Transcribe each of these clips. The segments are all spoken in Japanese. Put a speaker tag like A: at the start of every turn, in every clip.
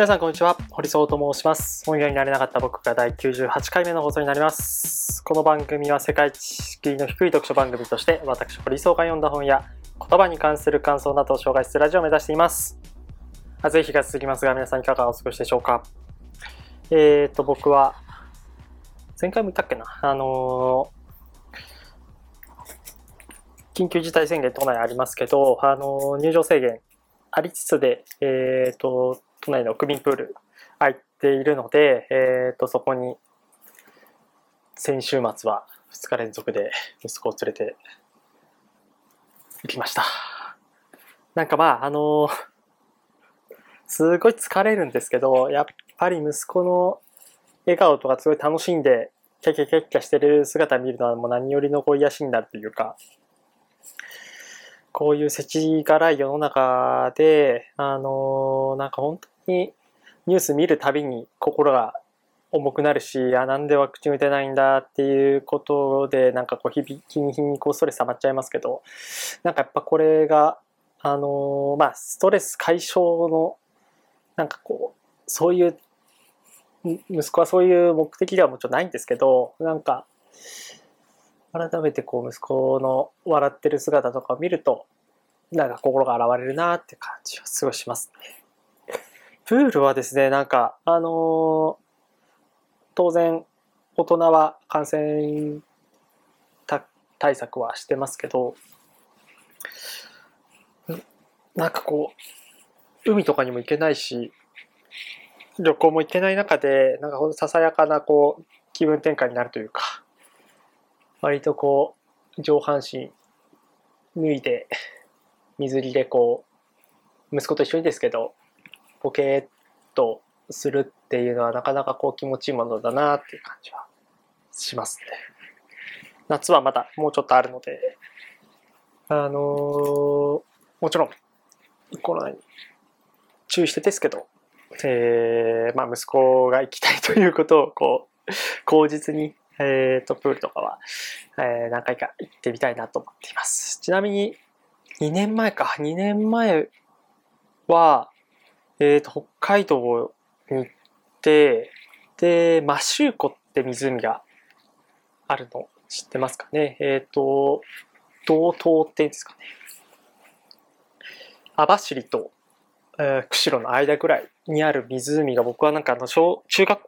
A: 皆さんこんにちは。堀総と申します。本屋になれなかった僕が第98回目の放送になります。この番組は世界知識の低い読書番組として私堀総が読んだ本や言葉に関する感想などを紹介するラジオを目指しています。暑い日が続きますが皆さんいかがお過ごしでしょうか。えーと僕は前回も言ったっけな。あのー緊急事態宣言都内ありますけど、あの入場制限ありつつで、えーと、都内の区民プール空いているので、えーと、そこに先週末は2日連続で息子を連れて行きました。なんかまあ、あのすごい疲れるんですけど、やっぱり息子の笑顔とかすごい楽しんで、キャキャキャキャしてる姿見るのはもう何よりのこう癒しになるというか、こういう世知辛い世の中で、あのー、なんか本当にニュース見るたびに心が重くなるし、あ、なんでワクチン打てないんだっていうことで、なんかこう日々、日に日にこうストレス溜まっちゃいますけど、なんかやっぱこれが、あのー、まあ、ストレス解消の、なんかこう、そういう、息子はそういう目的ではもちろんないんですけど、なんか、改めてこう息子の笑ってる姿とかを見ると、なんか心が洗われるなって感じはすごいしますね。プールはですね、なんか、あのー、当然、大人は感染対策はしてますけど、なんかこう、海とかにも行けないし、旅行も行けない中で、なんかほんとささやかなこう、気分転換になるというか、割とこう、上半身脱いで、水着でこう、息子と一緒にですけど、ポケーっとするっていうのはなかなかこう気持ちいいものだなっていう感じはしますね。夏はまだもうちょっとあるので、あのー、もちろんコロナに注意してですけど、えー、まあ息子が行きたいということをこう、口実にえ、ー、と、プールとかは、えー、何回か行ってみたいなと思っています。ちなみに、2年前か、2年前は、えっ、ー、と、北海道に行って、で、マシューコって湖があるの知ってますかね？えっ、ー、と、道東って言うんですかね。網走と、えー、釧路の間ぐらいにある湖が僕はなんかあの小中学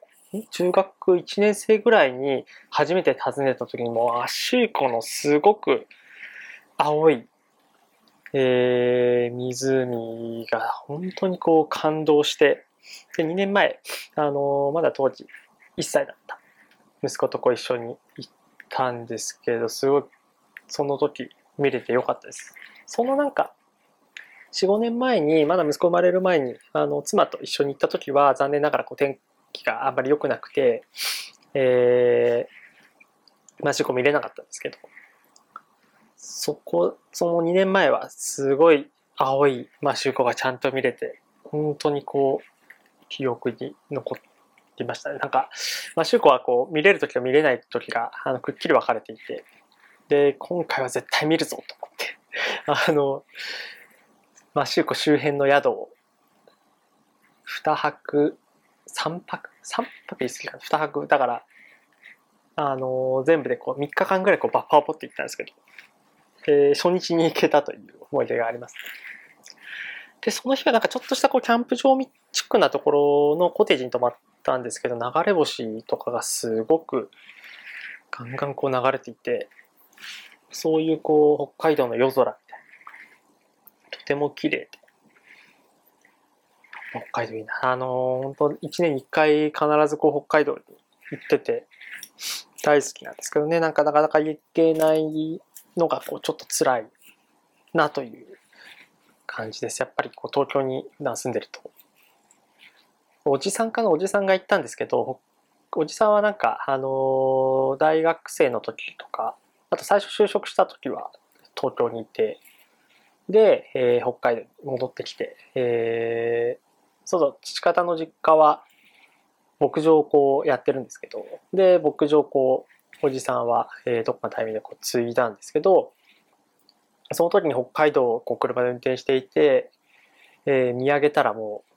A: 中学1年生ぐらいに初めて訪ねた時にもう足湖のすごく青い、えー、湖が本当にこう感動してで2年前、あのー、まだ当時1歳だった息子とこう一緒に行ったんですけどすごいその時見れてよかったです。そのなんか45年前にまだ息子生まれる前にあの妻と一緒に行った時は残念ながらこう天気があんまり良くなくて、えー、マシコ見れなかったんですけど、そこ、その2年前はすごい青いマシューコがちゃんと見れて、本当にこう、記憶に残ってましたね。なんか、マシューコはこう、見れる時と見れない時が、あの、くっきり分かれていて、で、今回は絶対見るぞと思って、あの、マシューコ周辺の宿を2泊3泊 ?3 泊言い過ぎかな ?2 泊。だから、あの、全部でこう3日間ぐらいこうバッファーをポって行ったんですけど、えー、初日に行けたという思い出があります。で、その日はなんかちょっとしたこうキャンプ場チックなところのコテージに泊まったんですけど、流れ星とかがすごくガンガンこう流れていて、そういうこう北海道の夜空みたいな、とても綺麗で、北海道いいな。あのー、本当一年に一回必ずこう北海道に行ってて大好きなんですけどね、なんかなかなか行けないのがこうちょっと辛いなという感じです。やっぱりこう東京に普段住んでると。おじさんかなおじさんが行ったんですけど、おじさんはなんか、あのー、大学生の時とか、あと最初就職した時は東京にいて、で、えー、北海道に戻ってきて、えー、そうそう、父方の実家は牧場をこうやってるんですけど、で、牧場をこう、おじさんは、えー、どっかのタイミングでこう継いだんですけど、その時に北海道をこう車で運転していて、えー、見上げたらもう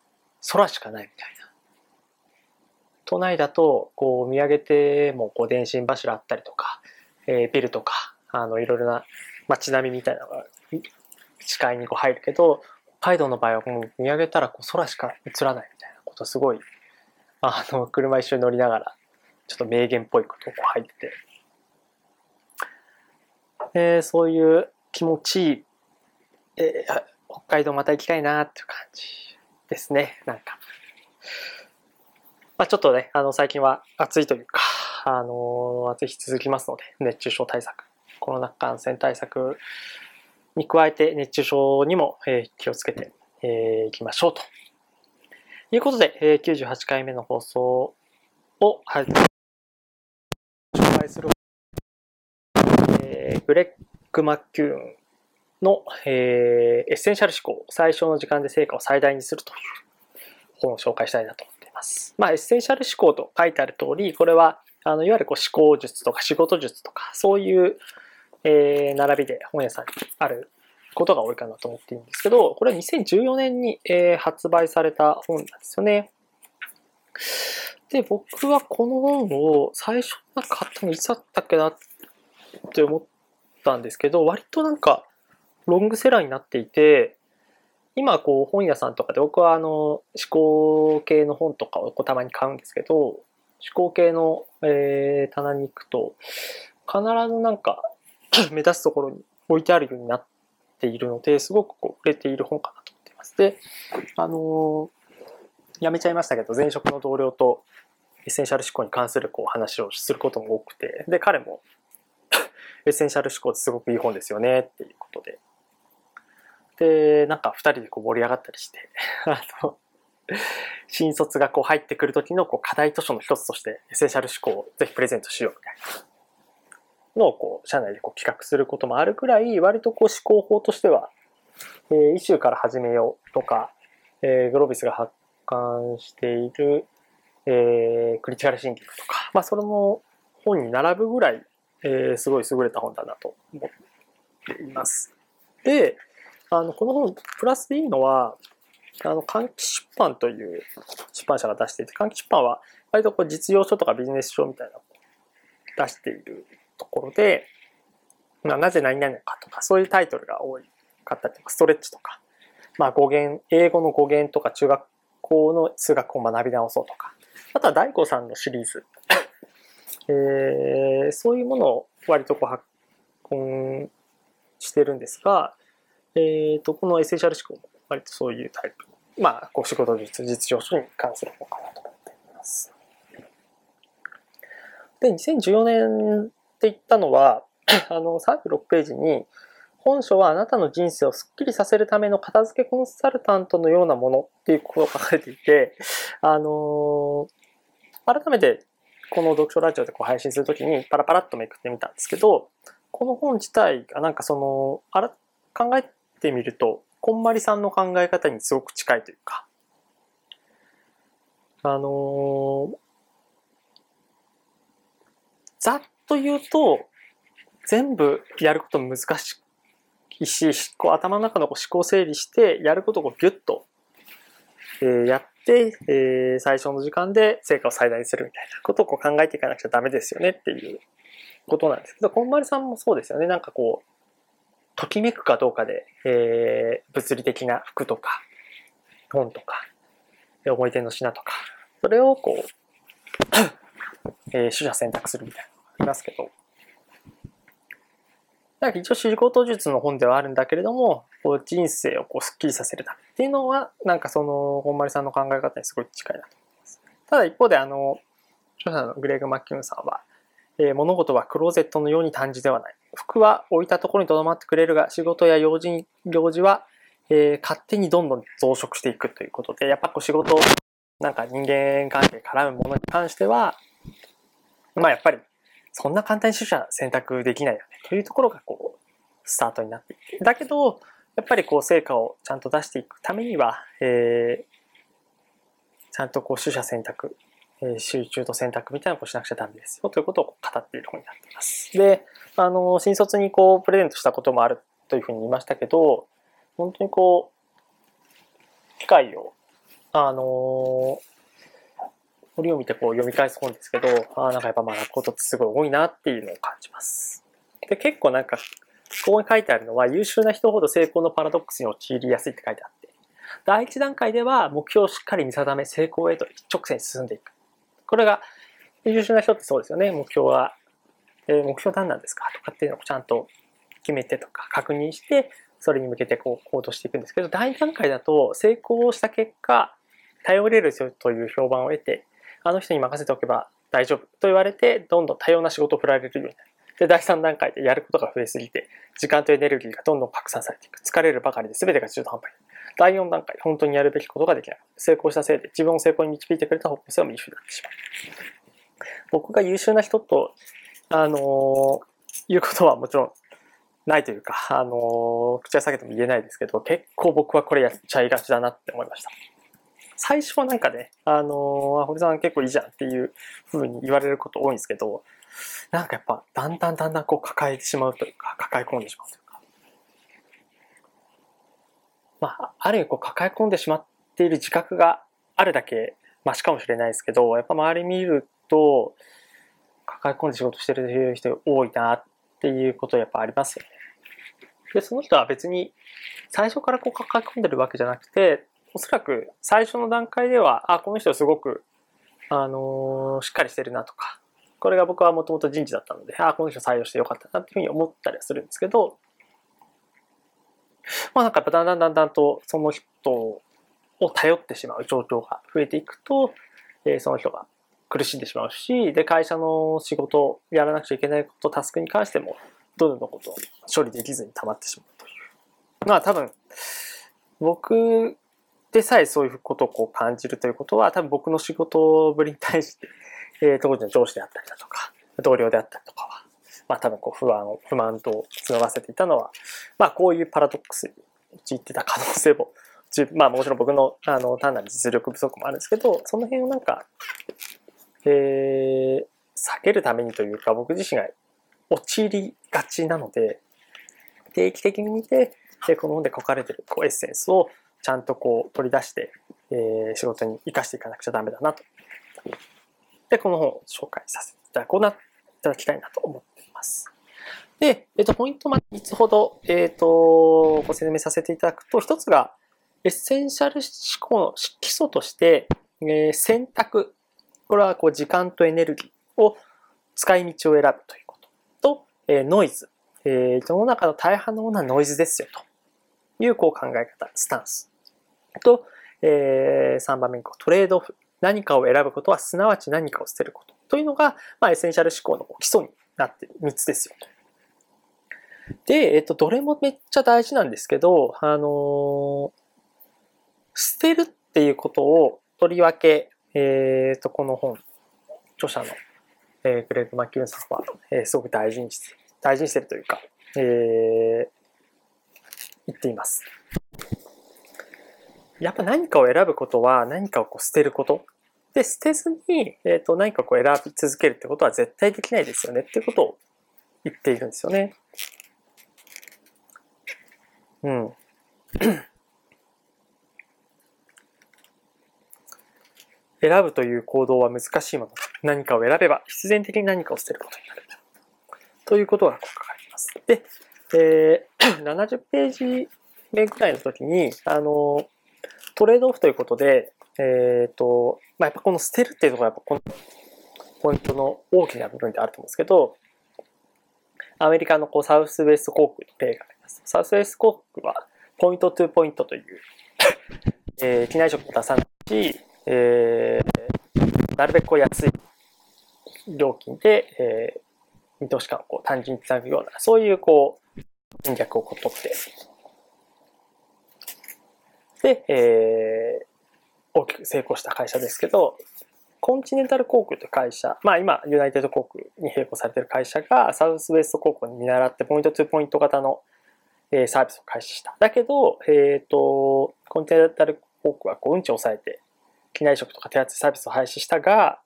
A: 空しかないみたいな。都内だと、こう見上げてもこう電信柱あったりとか、えー、ビルとか、あの、いろいろな街並みみたいなのが視界にこう入るけど、北海道の場合はもう見上げたらこう空しか映らないみたいなことすごい、あの、車一緒に乗りながら、ちょっと名言っぽいことが入ってて、えー、そういう気持ちいい、えー、北海道また行きたいなっていう感じですね、なんか。まあ、ちょっとね、あの、最近は暑いというか、あの、暑い日続きますので、熱中症対策、コロナ感染対策に加えて熱中症にも、えー、気をつけてい、えー、きましょうと。いうことで、えー、98回目の放送を、はい、介する、えー、グレッグ・マキューンの、えー、エッセンシャル思考、最小の時間で成果を最大にするという本を紹介したいなと思っています。まあ、エッセンシャル思考と書いてある通り、これは、あの、いわゆるこう思考術とか仕事術とか、そういう、えー、並びで本屋さんにあることが多いかなと思っているんですけど、これは2014年に、えー、発売された本なんですよね。で、僕はこの本を最初なんか買ったのいつだったっけなって思ったんですけど、割となんかロングセラーになっていて、今こう本屋さんとかで僕はあの思考系の本とかをこうたまに買うんですけど、思考系の、えー、棚に行くと必ずなんか 目立つところに置いてあるようになっているので、すごくこう売れている本かなと思っています。で、あのー、やめちゃいましたけど、前職の同僚とエッセンシャル思考に関するこう話をすることも多くて、で、彼も エッセンシャル思考ってすごくいい本ですよねっていうことで。で、なんか二人でこう盛り上がったりして、あの、新卒がこう入ってくる時のこう課題図書の一つとしてエッセンシャル思考をぜひプレゼントしようみたいなのをこう社内でこう企画することもあるくらい割とこう思考法としては、えー、イシューから始めようとか、えー、グロービスが発刊している、えー、クリティカルシンキングとか、まあ、それも本に並ぶぐらい、えー、すごい優れた本だなと思っています。で、あの、この本、プラスでいいのは、あの、換気出版という出版社が出していて、換気出版は割とこう実用書とかビジネス書みたいなのを出しているところで、まあ、なぜ何々かとか、そういうタイトルが多かったりとか、ストレッチとか、まあ、語源、英語の語源とか、中学校の数学を学び直そうとか、あとは大悟さんのシリーズ、えー、そういうものを割とこう発行してるんですが、えーと、このエッセンシャル思考も割とそういうタイプ。まあ、こう仕事術、実情書に関する本かなと思っています。で、2014年って言ったのは、あの、36ページに、本書はあなたの人生をスッキリさせるための片付けコンサルタントのようなものっていうことが書かれていて、あのー、改めてこの読書ラジオでこう配信するときにパラパラっとめくってみたんですけど、この本自体がなんかその、あら、考えてみると、こんまりさんの考え方にすごく近いというか、あのー、ざっと言うと、全部やること難しいし、こう頭の中のこう思考整理して、やることをギュッと、えー、やって、えー、最初の時間で成果を最大にするみたいなことをこう考えていかなくちゃダメですよねっていうことなんですけど、こんまりさんもそうですよね。なんかこう、ときめくかどうかで、えー、物理的な服とか、本とか、思い出の品とか、それをこう、えー、取捨選択するみたいなのがありますけど、なんか一応仕事術の本ではあるんだけれども、こう人生をこうスッキリさせるためっていうのは、なんかその、本丸さんの考え方にすごい近いなと思います。ただ一方で、あの、著者のグレーグ・マッキュンさんは、えー、物事はクローゼットのように単純ではない。服は置いたところに留まってくれるが、仕事や用事行事は、えー、勝手にどんどん増殖していくということで、やっぱこう仕事、なんか人間関係絡むものに関しては、まあやっぱり、そんな簡単に取捨選択できないよね、というところがこう、スタートになっていて。だけど、やっぱりこう成果をちゃんと出していくためには、えー、ちゃんとこう取捨選択え集中と選択みたいなことをしなくちゃダメですよということを語っている本になっています。で、あの、新卒にこう、プレゼントしたこともあるというふうに言いましたけど、本当にこう、機会を、あのー、折を見てこう読み返す本ですけど、ああなんかやっぱ学ぶことってすごい多いなっていうのを感じます。で、結構なんか、ここに書いてあるのは、優秀な人ほど成功のパラドックスに陥りやすいって書いてあって、第一段階では目標をしっかり見定め、成功へと一直線に進んでいく。これが、優秀な人ってそうですよね。目標は、えー、目標何なんですか？とかっていうのをちゃんと決めてとか確認して、それに向けてこう行動していくんですけど、第2段階だと成功した結果、頼れる人という評判を得て、あの人に任せておけば大丈夫と言われて、どんどん多様な仕事を振られるようになる。で、第3段階でやることが増えすぎて、時間とエネルギーがどんどん拡散されていく。疲れるばかりで全てが中途半端に。第4段階、本当にやるべきことができない。成功したせいで自分を成功に導いてくれた方向性を見失ってしまう。僕が優秀な人と、あのー、いうことはもちろんないというか、あのー、口は下げても言えないですけど、結構僕はこれやっちゃいがちだなって思いました。最初はなんかね、あのー、堀さん結構いいじゃんっていう風に言われること多いんですけど、なんかやっぱだんだんだんだんこう抱えてしまうというか、抱え込んでしまうというか。まあ、ある意味こう抱え込んでしまっている自覚があるだけマシかもしれないですけど、やっぱ周り見ると、抱え込んで仕事してる人多いなっていうことやっぱありますよね。で、その人は別に最初からこう抱え込んでるわけじゃなくて、おそらく最初の段階では、あ、この人すごく、あのー、しっかりしてるなとか、これが僕はもともと人事だったので、あ、この人採用してよかったなっていうふうに思ったりはするんですけど、まあなんかだんだんだんだんとその人を頼ってしまう状況が増えていくと、えー、その人が苦しんでしまうし、で、会社の仕事を、やらなくちゃいけないこと、タスクに関しても、どんどんことを処理できずに溜まってしまうという。まあ多分、僕でさえそういうことをこう感じるということは、多分僕の仕事ぶりに対して、えー、当時の上司であったりだとか、同僚であったりとかは、まあ多分こう不安を、不満と募らせていたのは、まあこういうパラドックスに陥ってた可能性も、まあもちろん僕のあの単なる実力不足もあるんですけど、その辺をなんか、えー、避けるためにというか、僕自身が陥りがちなので、定期的に見て、でこの本で書かれてるこうエッセンスをちゃんとこう取り出して、えー、仕事に生かしていかなくちゃダメだなと。で、この本を紹介させていただこうな、いただきたいなと思っています。で、えっ、ー、と、ポイントま3つほど、えっ、ー、と、ご説明させていただくと、1つが、エッセンシャル思考の基礎として、えー、選択。これはこう時間とエネルギーを使い道を選ぶということとえノイズ。え世の中の大半のものはノイズですよというこう考え方、スタンス。と、えー、3番目にトレードオフ。何かを選ぶことはすなわち何かを捨てること。というのが、まあ、エッセンシャル思考の基礎になっている3つですよと。で、えっ、と、どれもめっちゃ大事なんですけど、あのー、捨てるっていうことをとりわけ、えっ、と、この本、著者のえー、グレッグ・マッキュンさんは、えー、すごく大事にして、大事にしてるというか、えー、言っています。やっぱ何かを選ぶことは何かをこう捨てること。で、捨てずに、えっ、ー、と、何かこう選び続けるってことは絶対できないですよねっていうことを言っているんですよね。うん。選ぶという行動は難しいもの。何かを選べば必然的に何かを捨てることになる。ということが書かれています。で、えー、70ページ目ぐらいの時に、あの、トレードオフということで、えっ、ー、と、まあ、やっぱこの捨てるっていうところがやっぱこのポイントの大きな部分であると思うんですけど、アメリカのこうサウスウェスト航空の例があります。サウスウェスト航空はポイントトゥポイントという、えー、機内食を出さないし、えー、なるべくこう安い料金で、えー、見通し感をこう単純につなぐような、そういうこう、戦略をこう取って、で、えー、大きく成功した会社ですけど、コンチネンタル航空という会社、まあ今、ユナイテッド航空に並行されている会社が、サウスウェスト航空に見習って、ポイント2ポイント型のサービスを開始した。だけど、えっ、ー、と、コンチネンタル航空はこう運賃を抑えて、機内食とか手厚いサービスを廃止したが、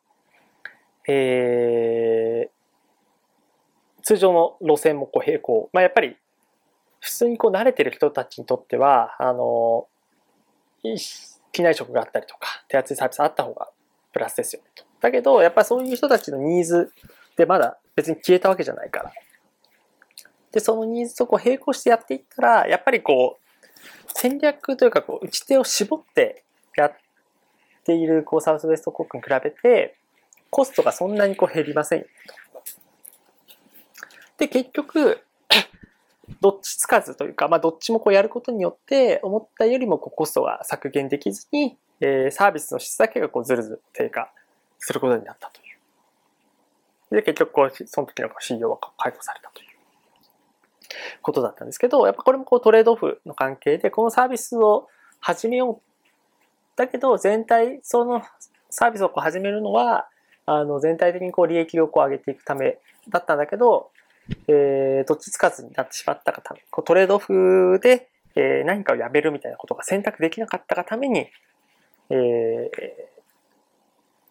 A: えー、通常の路線もこう並行。まあ、やっぱり、普通にこう慣れてる人たちにとっては、あの、機内食があったりとか、手厚いサービスあった方がプラスですよねと。だけど、やっぱりそういう人たちのニーズでまだ別に消えたわけじゃないから。で、そのニーズとこう並行してやっていったら、やっぱりこう、戦略というか、こう、打ち手を絞ってやっている、こう、サウスウェスト航空に比べて、コストがそんなにこう減りませんよと。で、結局、どっちつかずというか、まあ、どっちもこうやることによって、思ったよりもこうコストが削減できずに、えー、サービスの質だけがこうずるずる低下することになったという。で、結局こう、その時の CEO は解雇されたということだったんですけど、やっぱこれもこうトレードオフの関係で、このサービスを始めよう。だけど、全体、そのサービスをこう始めるのは、あの、全体的にこう利益をこう上げていくためだったんだけど、えー、どっちつかずになってしまったがため、こうトレードオフで、えー、何かをやめるみたいなことが選択できなかったがために、えー、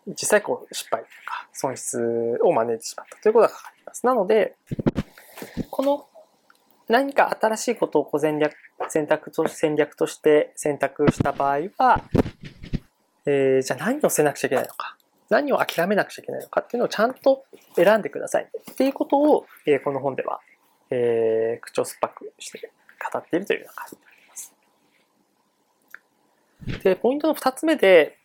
A: 実際こう失敗とか損失を招いてしまったということがかかります。なので、この何か新しいことをこう戦略選択と戦略として選択した場合は、えー、じゃあ何をせなくちゃいけないのか。何を諦めなくちゃいけないのかっていうのをちゃんと選んでくださいっていうことを、えー、この本では、えー、口を酸っぱくして語っているというような感じになります。で、ポイントの二つ目で、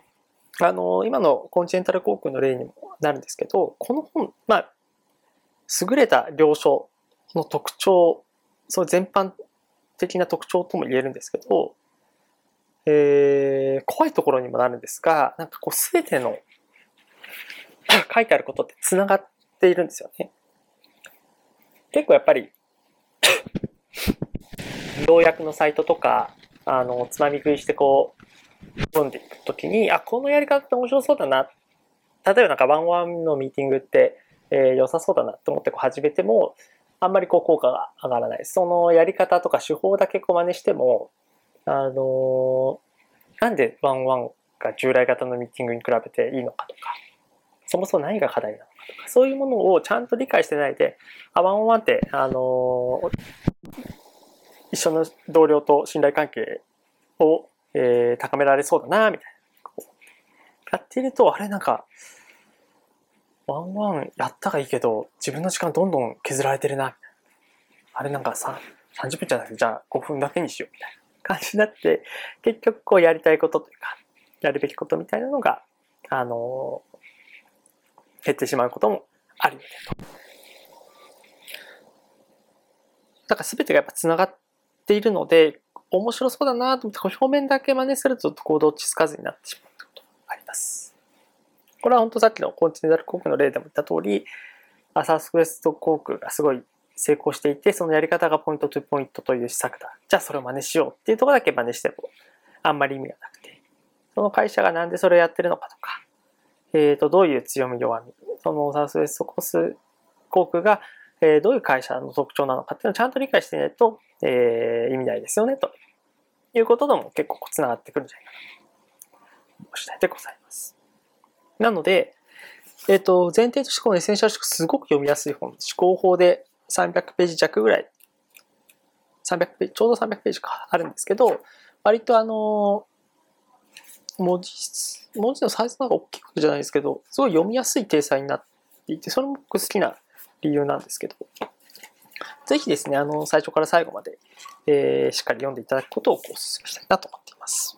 A: あの、今のコンチネンタル航空の例にもなるんですけど、この本、まあ、優れた了承の特徴、そう全般的な特徴とも言えるんですけど、えー、怖いところにもなるんですが、なんかこうすべての 書いてあることって繋がっているんですよね。結構やっぱり 要約のサイトとか、あの、つまみ食いしてこう、読んでいくときに、あ、このやり方って面白そうだな。例えばなんかワンワンのミーティングって、えー、良さそうだなと思ってこう始めても、あんまりこう効果が上がらない。そのやり方とか手法だけこう真似しても、あのー、なんでワンワンが従来型のミーティングに比べていいのかとか、そもそも何が課題なのかとか、そういうものをちゃんと理解してないで、あ、ワンオンワンって、あの、一緒の同僚と信頼関係を、えー、高められそうだな、みたいな。やっていると、あれなんか、ワンワンやったがいいけど、自分の時間どんどん削られてるな。あれなんかさ、30分じゃなくて、じゃあ5分だけにしようみたいな感じになって、結局こうやりたいことというか、やるべきことみたいなのが、あの減ってしまうこともあるよねと。だから全てがやっぱ繋がっているので、面白そうだなと思って表面だけ真似するとこうどっちつかずになってしまうことがあります。これは本当さっきのコンチネンタル航空の例でも言った通り、アサウスクエスト航空がすごい成功していて、そのやり方がポイントトゥポイントという施策だ。じゃあそれを真似しようっていうところだけ真似してもあんまり意味がなくて、その会社がなんでそれをやってるのかとか、えっ、ー、と、どういう強み弱み、そのサウスウエストコース航空が、えー、どういう会社の特徴なのかっていうのをちゃんと理解していないと、えー、意味ないですよね、と。いうこととも結構つながってくるんじゃないかなと、思う次第でございます。なので、えっ、ー、と、前提としてこのエッセンシャル思考すごく読みやすい本、思考法で300ページ弱ぐらい、300ページ、ちょうど300ページか。あるんですけど、割とあの、文字、文字のサイズなんか大きいことじゃないですけど、すごい読みやすい体裁になっていて、それも僕好きな理由なんですけど、ぜひですね、あの、最初から最後まで、えー、しっかり読んでいただくことをお勧めしたいなと思っています。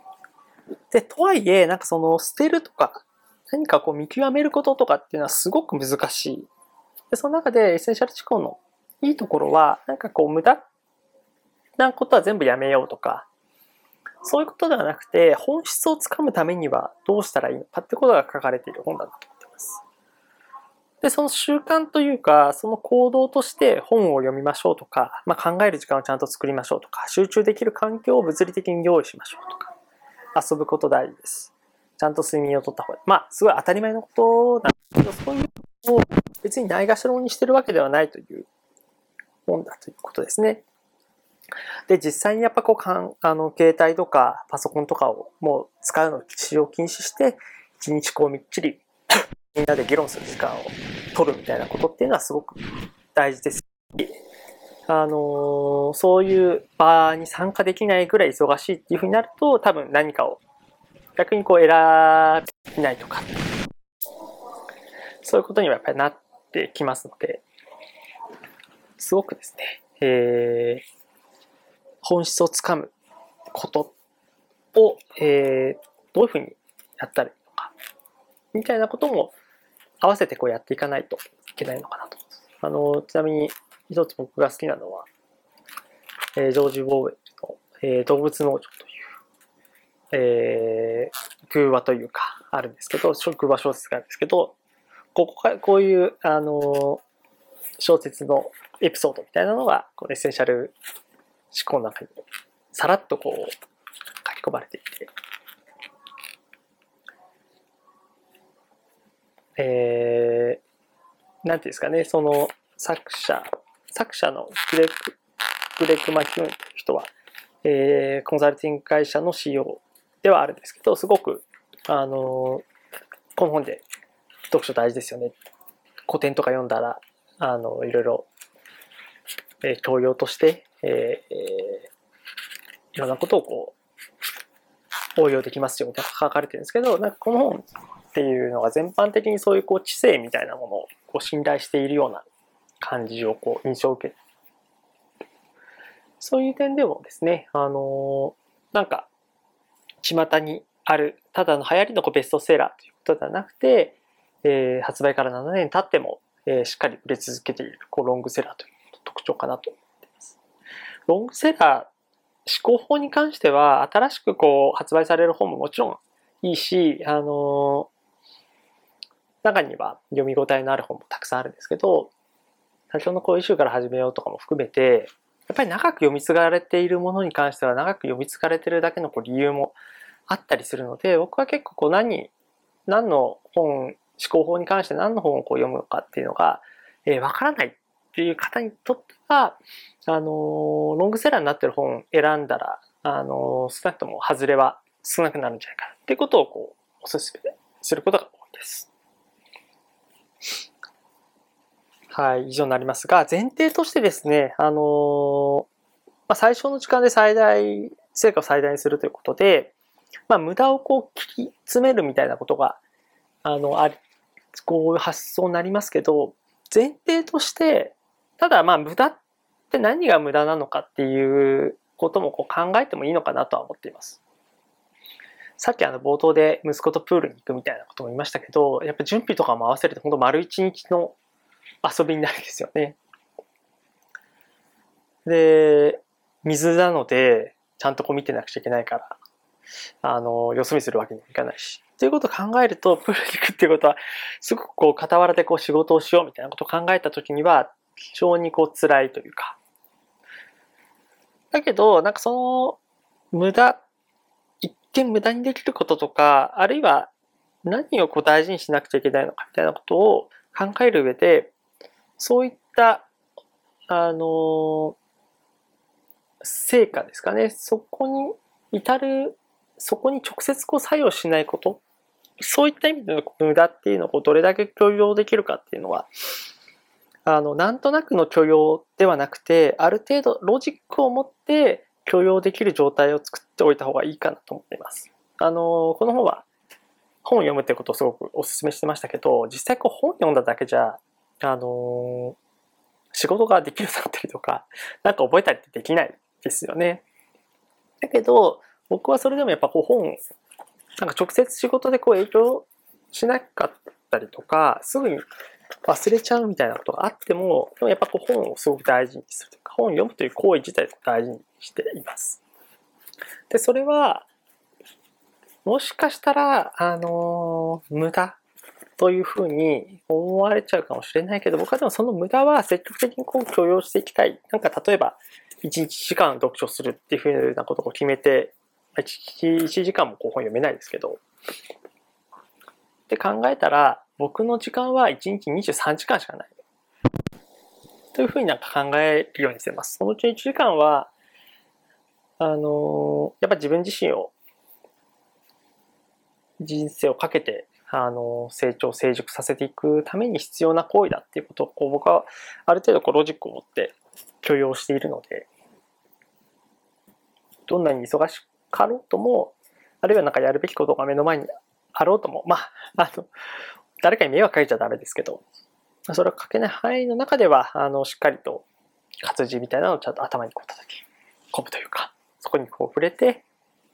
A: で、とはいえ、なんかその、捨てるとか、何かこう見極めることとかっていうのはすごく難しい。で、その中でエッセンシャル思考のいいところは、なんかこう無駄なことは全部やめようとか、そういうことではなくて、本質をつかむためにはどうしたらいいのかってことが書かれている本だと思っています。で、その習慣というか、その行動として本を読みましょうとか、まあ、考える時間をちゃんと作りましょうとか、集中できる環境を物理的に用意しましょうとか、遊ぶこと大事です。ちゃんと睡眠をとった方がいい。まあ、すごい当たり前のことなんですけど、そういうのを別にないがしろにしてるわけではないという本だということですね。で、実際にやっぱこうかん、あの、携帯とかパソコンとかをもう使うのを使用禁止して、一日こうみっちりみんなで議論する時間を取るみたいなことっていうのはすごく大事です。あのそういう場に参加できないぐらい忙しいっていうふうになると、多分何かを逆にこう選びないとか、そういうことにはやっぱりなってきますので、すごくですね、えー、本質をつかむことを、えー、どういうふうにやったらいいのか、みたいなことも合わせてこうやっていかないといけないのかなと。あの、ちなみに一つ僕が好きなのは、えー、ジョージ・ボーウェルの、えー、動物農場という、えー、空話というか、あるんですけど、空話小説があるんですけど、ここか、こういう、あの小説のエピソードみたいなのが、このエッセンシャル思考の中にさらっとこう書き込まれていて、えー、なんていうんですかね、その作者、作者のグレック、グレッグ・マキューンという人は、えー、コンサルティング会社の CEO ではあるんですけど、すごく、あの、この本で読書大事ですよね。古典とか読んだら、あの、いろいろ、え、教養として、えー、いろんなことをこう、応用できますよみたいな書かれてるんですけど、なんかこの本っていうのが全般的にそういうこう知性みたいなものをこう信頼しているような感じをこう印象を受ける。そういう点でもですね、あのー、なんか、巷にある、ただの流行りのこうベストセラーということではなくて、えー、発売から7年経っても、えー、しっかり売れ続けているこうロングセラーという特徴かなと。ロングセラー、思考法に関しては、新しくこう発売される本ももちろんいいし、あの中には読み応えのある本もたくさんあるんですけど、最初のこういう週から始めようとかも含めて、やっぱり長く読み継がれているものに関しては長く読み継がれてるだけのこう理由もあったりするので、僕は結構こう何、何の本思考法に関して何の本をこう読むのかっていうのが、えー、わからないっていう方にとっては、あの、ロングセラーになってる本を選んだら、あの、少なくとも外れは少なくなるんじゃないかなっていうことをこう、お勧めすることが多いです。はい、以上になりますが、前提としてですね、あの、まあ、最初の時間で最大、成果を最大にするということで、まあ、無駄をこう、切り詰めるみたいなことが、あの、あり、こういう発想になりますけど、前提として、ただまあ無駄って何が無駄なのかっていうこともこう考えてもいいのかなとは思っています。さっきあの冒頭で息子とプールに行くみたいなことも言いましたけど、やっぱ準備とかも合わせると本当丸一日の遊びになるんですよね。で、水なので、ちゃんとこう見てなくちゃいけないから、あの、よそ見するわけにはいかないし。ということを考えると、プールに行くっていうことは、すごくこう、傍らでこう仕事をしようみたいなことを考えたときには、非常にこう、辛いというか。だけど、なんかその、無駄、一見無駄にできることとか、あるいは何をこう大事にしなくちゃいけないのかみたいなことを考える上で、そういった、あの、成果ですかね。そこに至る、そこに直接こう作用しないこと。そういった意味での無駄っていうのをどれだけ許容できるかっていうのは、あの、なんとなくの許容ではなくて、ある程度ロジックを持って許容できる状態を作っておいた方がいいかなと思っています。あの、この本は本を読むってことをすごくお勧めしてましたけど、実際こう本読んだだけじゃ、あの仕事ができるようになったりとか、なんか覚えたりってできないですよね。だけど、僕はそれでもやっぱこう本、なんか直接仕事でこう影響しなかったりとか、すぐに忘れちゃうみたいなことがあっても、でもやっぱこう本をすごく大事にするというか、本を読むという行為自体を大事にしています。で、それは、もしかしたら、あのー、無駄というふうに思われちゃうかもしれないけど、僕はでもその無駄は積極的にこう許容していきたい。なんか例えば、1日時間読書するっていうふうなことを決めて、1, 1時間もこう本読めないですけど、って考えたら、僕の時間は1日23時間しかない。というふうになんか考えるようにしてます。そのうち1時間は、あのやっぱ自分自身を、人生をかけて、あの成長、成熟させていくために必要な行為だっていうことを、こう僕はある程度こうロジックを持って許容しているので、どんなに忙しかろうとも、あるいはなんかやるべきことが目の前にあろうとも、まあ、あの、誰かに迷惑かけちゃダメですけど、それをかけない範囲の中では、あの、しっかりと活字みたいなのをちゃんと頭にこう叩き込むというか、そこにこう触れて、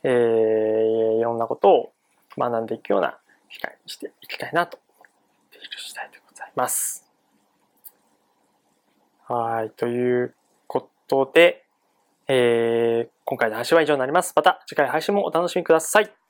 A: えー、いろんなことを学んでいくような機会にしていきたいなと思っている次第でございます。はい、ということで、えー、今回の配信は以上になります。また次回配信もお楽しみください。